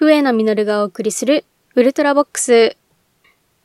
笛野実がお送りするウルトラボックス。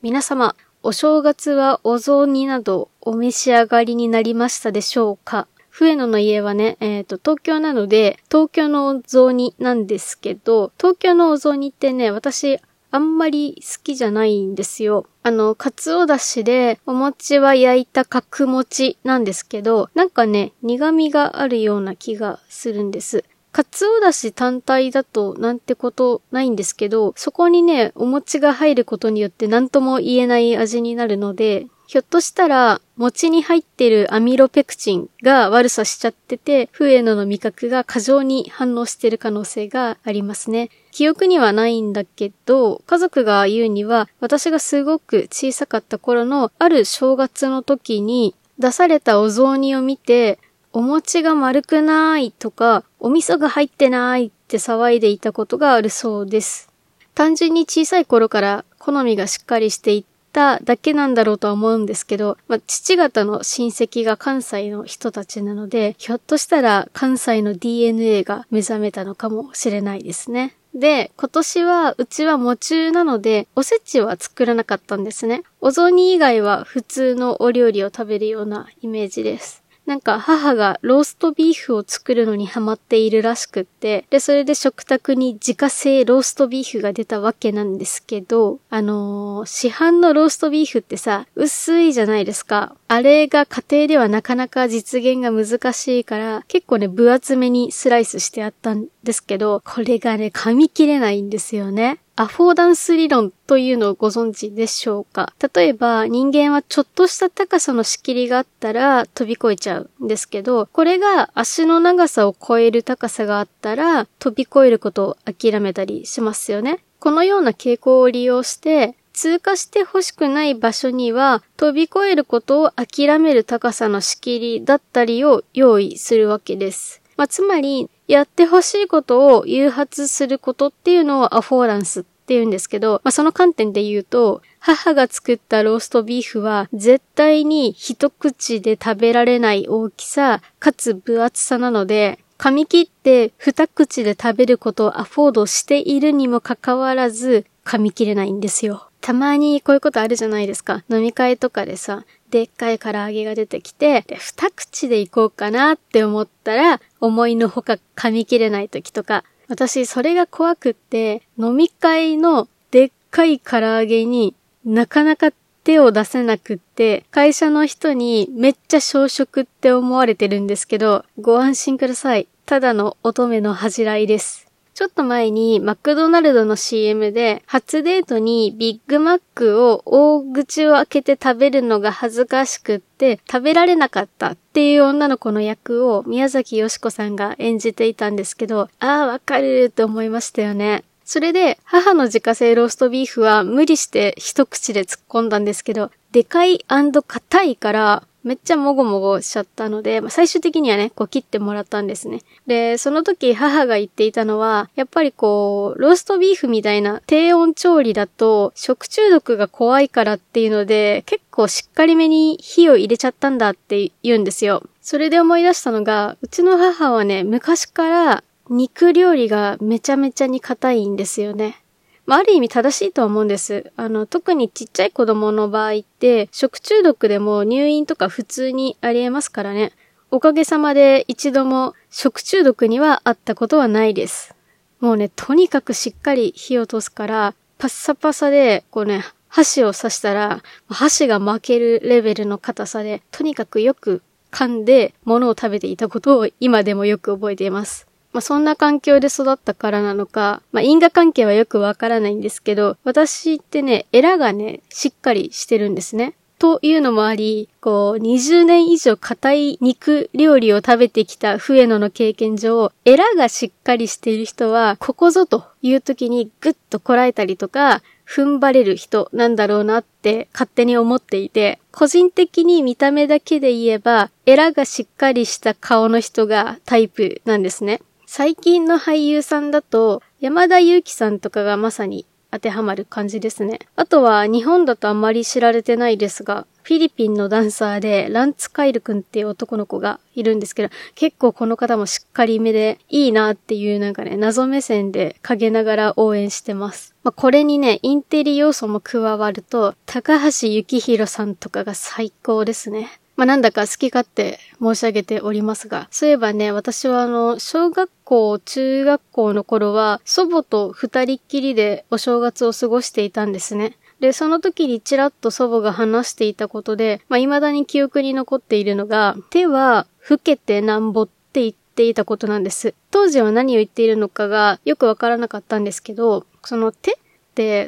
皆様、お正月はお雑煮などお召し上がりになりましたでしょうか？笛野の家はね、えっ、ー、と、東京なので、東京のお雑煮なんですけど、東京のお雑煮ってね、私、あんまり好きじゃないんですよ。あの、かつおだしで、お餅は焼いた角餅なんですけど、なんかね、苦味があるような気がするんです。かつおだし単体だとなんてことないんですけど、そこにね、お餅が入ることによって何とも言えない味になるので、ひょっとしたら、餅に入ってるアミロペクチンが悪さしちゃってて、フエノの味覚が過剰に反応してる可能性がありますね。記憶にはないんだけど、家族が言うには、私がすごく小さかった頃のある正月の時に出されたお雑煮を見て、お餅が丸くないとか、お味噌が入ってないって騒いでいたことがあるそうです。単純に小さい頃から好みがしっかりしていっただけなんだろうとは思うんですけど、まあ、父方の親戚が関西の人たちなので、ひょっとしたら関西の DNA が目覚めたのかもしれないですね。で、今年はうちは喪中なので、おせちは作らなかったんですね。お雑煮以外は普通のお料理を食べるようなイメージです。なんか母がローストビーフを作るのにハマっているらしくって、で、それで食卓に自家製ローストビーフが出たわけなんですけど、あのー、市販のローストビーフってさ、薄いじゃないですか。あれが家庭ではなかなか実現が難しいから、結構ね、分厚めにスライスしてあったんですけど、これがね、噛み切れないんですよね。アフォーダンス理論というのをご存知でしょうか？例えば人間はちょっとした高さの仕切りがあったら飛び越えちゃうんですけど、これが足の長さを超える高さがあったら飛び越えることを諦めたりしますよね。このような傾向を利用して通過して欲しくない場所には飛び越えることを諦める高さの仕切りだったりを用意するわけです。まあ、つまりやってほしいことを誘発することっていうのをアフォーランスって言うんですけど、まあ、その観点で言うと、母が作ったローストビーフは絶対に一口で食べられない大きさ、かつ分厚さなので、噛み切って二口で食べることをアフォードしているにもかかわらず、噛み切れないんですよ。たまにこういうことあるじゃないですか。飲み会とかでさ、でっかい唐揚げが出てきて、で、二口でいこうかなって思ったら、思いのほか噛み切れない時とか、私それが怖くって、飲み会のでっかい唐揚げになかなか手を出せなくって、会社の人にめっちゃ小食って思われてるんですけど、ご安心ください。ただの乙女の恥じらいです。ちょっと前にマクドナルドの CM で初デートにビッグマックを大口を開けて食べるのが恥ずかしくって食べられなかったっていう女の子の役を宮崎よしこさんが演じていたんですけど、ああ、わかるって思いましたよね。それで、母の自家製ローストビーフは無理して一口で突っ込んだんですけど、でかい硬いから、めっちゃもごもごしちゃったので、まあ、最終的にはね、こう切ってもらったんですね。で、その時母が言っていたのは、やっぱりこう、ローストビーフみたいな低温調理だと食中毒が怖いからっていうので、結構しっかりめに火を入れちゃったんだって言うんですよ。それで思い出したのが、うちの母はね、昔から肉料理がめちゃめちゃに硬いんですよね。まあ、ある意味正しいとは思うんです。あの、特にちっちゃい子供の場合って、食中毒でも入院とか普通にありえますからね。おかげさまで一度も食中毒にはあったことはないです。もうね、とにかくしっかり火を通すから、パッサパサで、こうね、箸を刺したら、箸が負けるレベルの硬さで、とにかくよく噛んで物を食べていたことを今でもよく覚えています。まあ、そんな環境で育ったからなのか、まあ、因果関係はよくわからないんですけど、私ってね、エラがね、しっかりしてるんですね。というのもあり、こう、20年以上硬い肉料理を食べてきた笛野の経験上、エラがしっかりしている人は、ここぞという時にグッとこらえたりとか、踏ん張れる人なんだろうなって勝手に思っていて、個人的に見た目だけで言えば、エラがしっかりした顔の人がタイプなんですね。最近の俳優さんだと、山田裕貴さんとかがまさに当てはまる感じですね。あとは日本だとあまり知られてないですが、フィリピンのダンサーで、ランツカイル君っていう男の子がいるんですけど、結構この方もしっかりめでいいなっていうなんかね、謎目線で陰ながら応援してます。まあ、これにね、インテリ要素も加わると、高橋幸宏さんとかが最高ですね。まあ、なんだか好き勝手申し上げておりますが、そういえばね、私はあの、小学校、中学校の頃は、祖母と二人っきりでお正月を過ごしていたんですね。で、その時にちらっと祖母が話していたことで、まあ、未だに記憶に残っているのが、手は老けてなんぼって言っていたことなんです。当時は何を言っているのかがよくわからなかったんですけど、その手、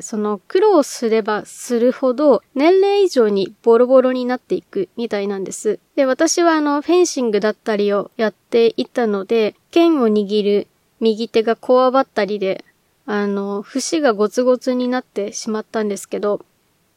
その苦労すればするほど年齢以上にボロボロになっていくみたいなんです。で、私はあのフェンシングだったりをやっていたので、剣を握る右手がこわばったりであの、節がゴツゴツになってしまったんですけど、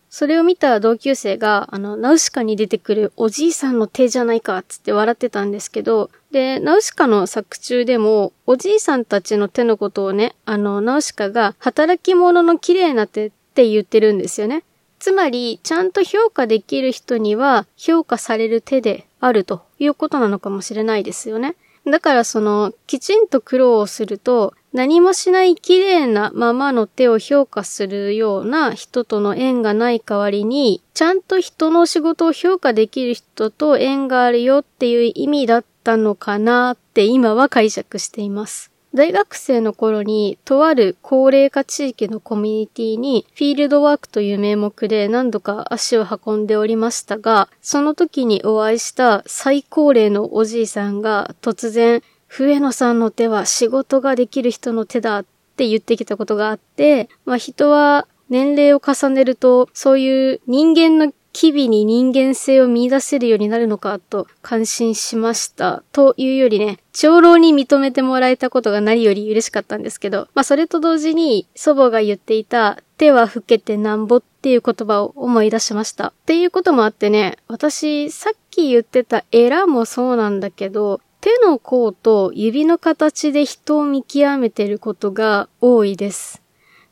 それを見た同級生が、あの、ナウシカに出てくるおじいさんの手じゃないか、つって笑ってたんですけど、で、ナウシカの作中でも、おじいさんたちの手のことをね、あの、ナウシカが、働き者の綺麗な手って言ってるんですよね。つまり、ちゃんと評価できる人には、評価される手であるということなのかもしれないですよね。だからその、きちんと苦労をすると、何もしない綺麗なままの手を評価するような人との縁がない代わりに、ちゃんと人の仕事を評価できる人と縁があるよっていう意味だったのかなって今は解釈しています。大学生の頃に、とある高齢化地域のコミュニティに、フィールドワークという名目で何度か足を運んでおりましたが、その時にお会いした最高齢のおじいさんが突然、笛野さんの手は仕事ができる人の手だって言ってきたことがあって、まあ人は年齢を重ねると、そういう人間の機微に人間性を見出せるようになるのかと感心しました。というよりね、長老に認めてもらえたことが何より嬉しかったんですけど、まあそれと同時に祖母が言っていた手は老けてなんぼっていう言葉を思い出しました。っていうこともあってね、私さっき言ってたエラもそうなんだけど、手の甲と指の形で人を見極めてることが多いです。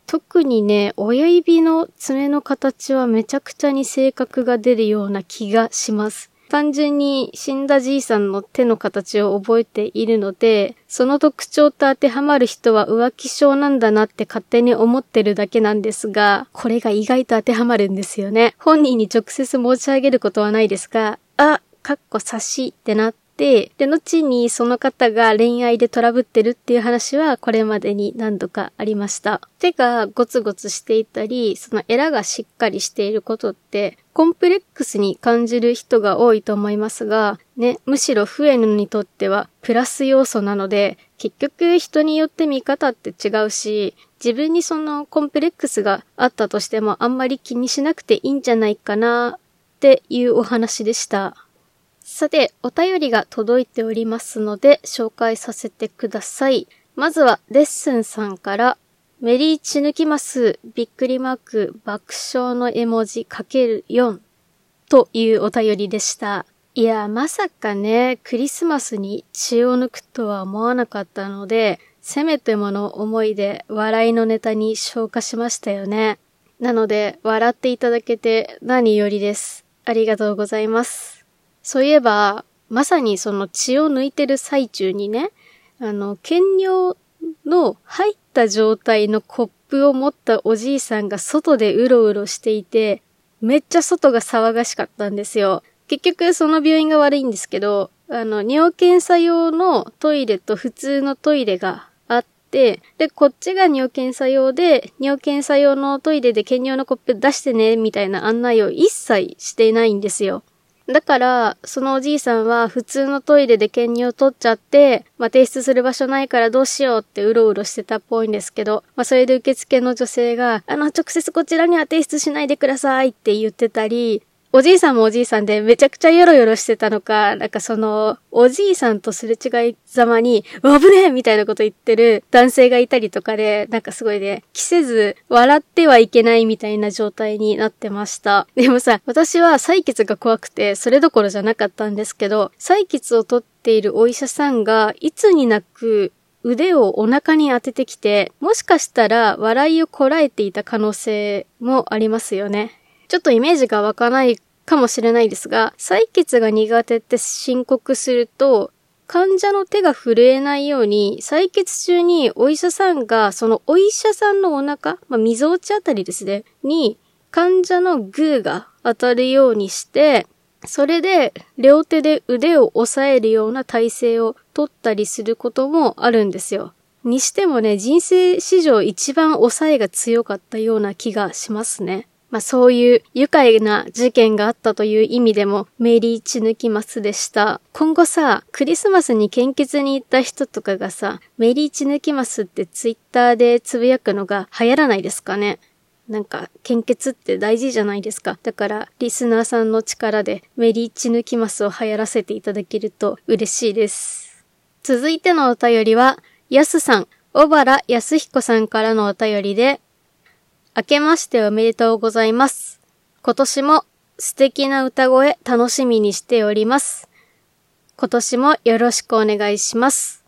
特にね、親指の爪の形はめちゃくちゃに性格が出るような気がします。単純に死んだじいさんの手の形を覚えているので、その特徴と当てはまる人は浮気症なんだなって勝手に思ってるだけなんですが、これが意外と当てはまるんですよね。本人に直接申し上げることはないですが、あ、かっこ差しってなって、で、後にその方が恋愛でトラブってるっていう話はこれまでに何度かありました。手がゴツゴツしていたり、そのエラがしっかりしていることって、コンプレックスに感じる人が多いと思いますが、ね、むしろフエヌにとってはプラス要素なので、結局人によって見方って違うし、自分にそのコンプレックスがあったとしてもあんまり気にしなくていいんじゃないかなっていうお話でした。さて、お便りが届いておりますので、紹介させてください。まずは、レッスンさんから、メリーチ抜きます、びっくりマーク、爆笑の絵文字かける4というお便りでした。いや、まさかね、クリスマスに血を抜くとは思わなかったので、せめてもの思いで笑いのネタに消化しましたよね。なので、笑っていただけて何よりです。ありがとうございます。そういえば、まさにその血を抜いてる最中にね、あの、検尿の入った状態のコップを持ったおじいさんが外でうろうろしていて、めっちゃ外が騒がしかったんですよ。結局その病院が悪いんですけど、あの、尿検査用のトイレと普通のトイレがあって、で、こっちが尿検査用で、尿検査用のトイレで検尿のコップ出してね、みたいな案内を一切していないんですよ。だから、そのおじいさんは普通のトイレで検尿取っちゃって、まあ、提出する場所ないからどうしようってうろうろしてたっぽいんですけど、まあ、それで受付の女性が、あの、直接こちらには提出しないでくださいって言ってたり、おじいさんもおじいさんでめちゃくちゃヨロヨロしてたのか、なんかその、おじいさんとすれ違いざまに、危ねえみたいなこと言ってる男性がいたりとかで、なんかすごいね、着せず、笑ってはいけないみたいな状態になってました。でもさ、私は採血が怖くて、それどころじゃなかったんですけど、採血を取っているお医者さんが、いつになく、腕をお腹に当ててきて、もしかしたら笑いをこらえていた可能性もありますよね。ちょっとイメージが湧かないかもしれないですが、採血が苦手って申告すると、患者の手が震えないように、採血中にお医者さんが、そのお医者さんのお腹、まあ、溝落ちあたりですね、に、患者のグーが当たるようにして、それで両手で腕を押さえるような体勢をとったりすることもあるんですよ。にしてもね、人生史上一番抑えが強かったような気がしますね。まあそういう愉快な事件があったという意味でもメリーチ抜きますでした。今後さ、クリスマスに献血に行った人とかがさ、メリーチ抜きますってツイッターでつぶやくのが流行らないですかね。なんか、献血って大事じゃないですか。だから、リスナーさんの力でメリーチ抜きますを流行らせていただけると嬉しいです。続いてのお便りは、やすさん、小原康彦さんからのお便りで、明けましておめでとうございます。今年も素敵な歌声楽しみにしております。今年もよろしくお願いします。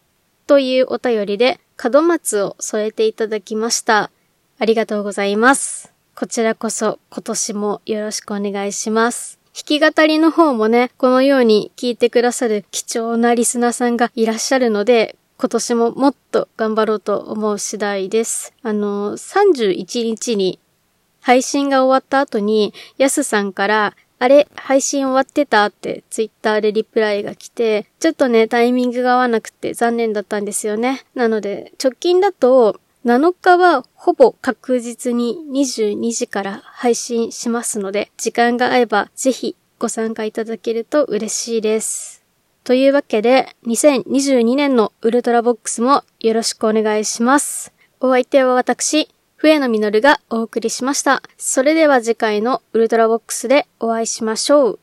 というお便りで門松を添えていただきました。ありがとうございます。こちらこそ今年もよろしくお願いします。弾き語りの方もね、このように聞いてくださる貴重なリスナーさんがいらっしゃるので、今年ももっと頑張ろうと思う次第です。あの、31日に配信が終わった後に、やすさんから、あれ、配信終わってたってツイッターでリプライが来て、ちょっとね、タイミングが合わなくて残念だったんですよね。なので、直近だと、7日はほぼ確実に22時から配信しますので、時間が合えばぜひご参加いただけると嬉しいです。というわけで、2022年のウルトラボックスもよろしくお願いします。お相手は私、笛野実がお送りしました。それでは次回のウルトラボックスでお会いしましょう。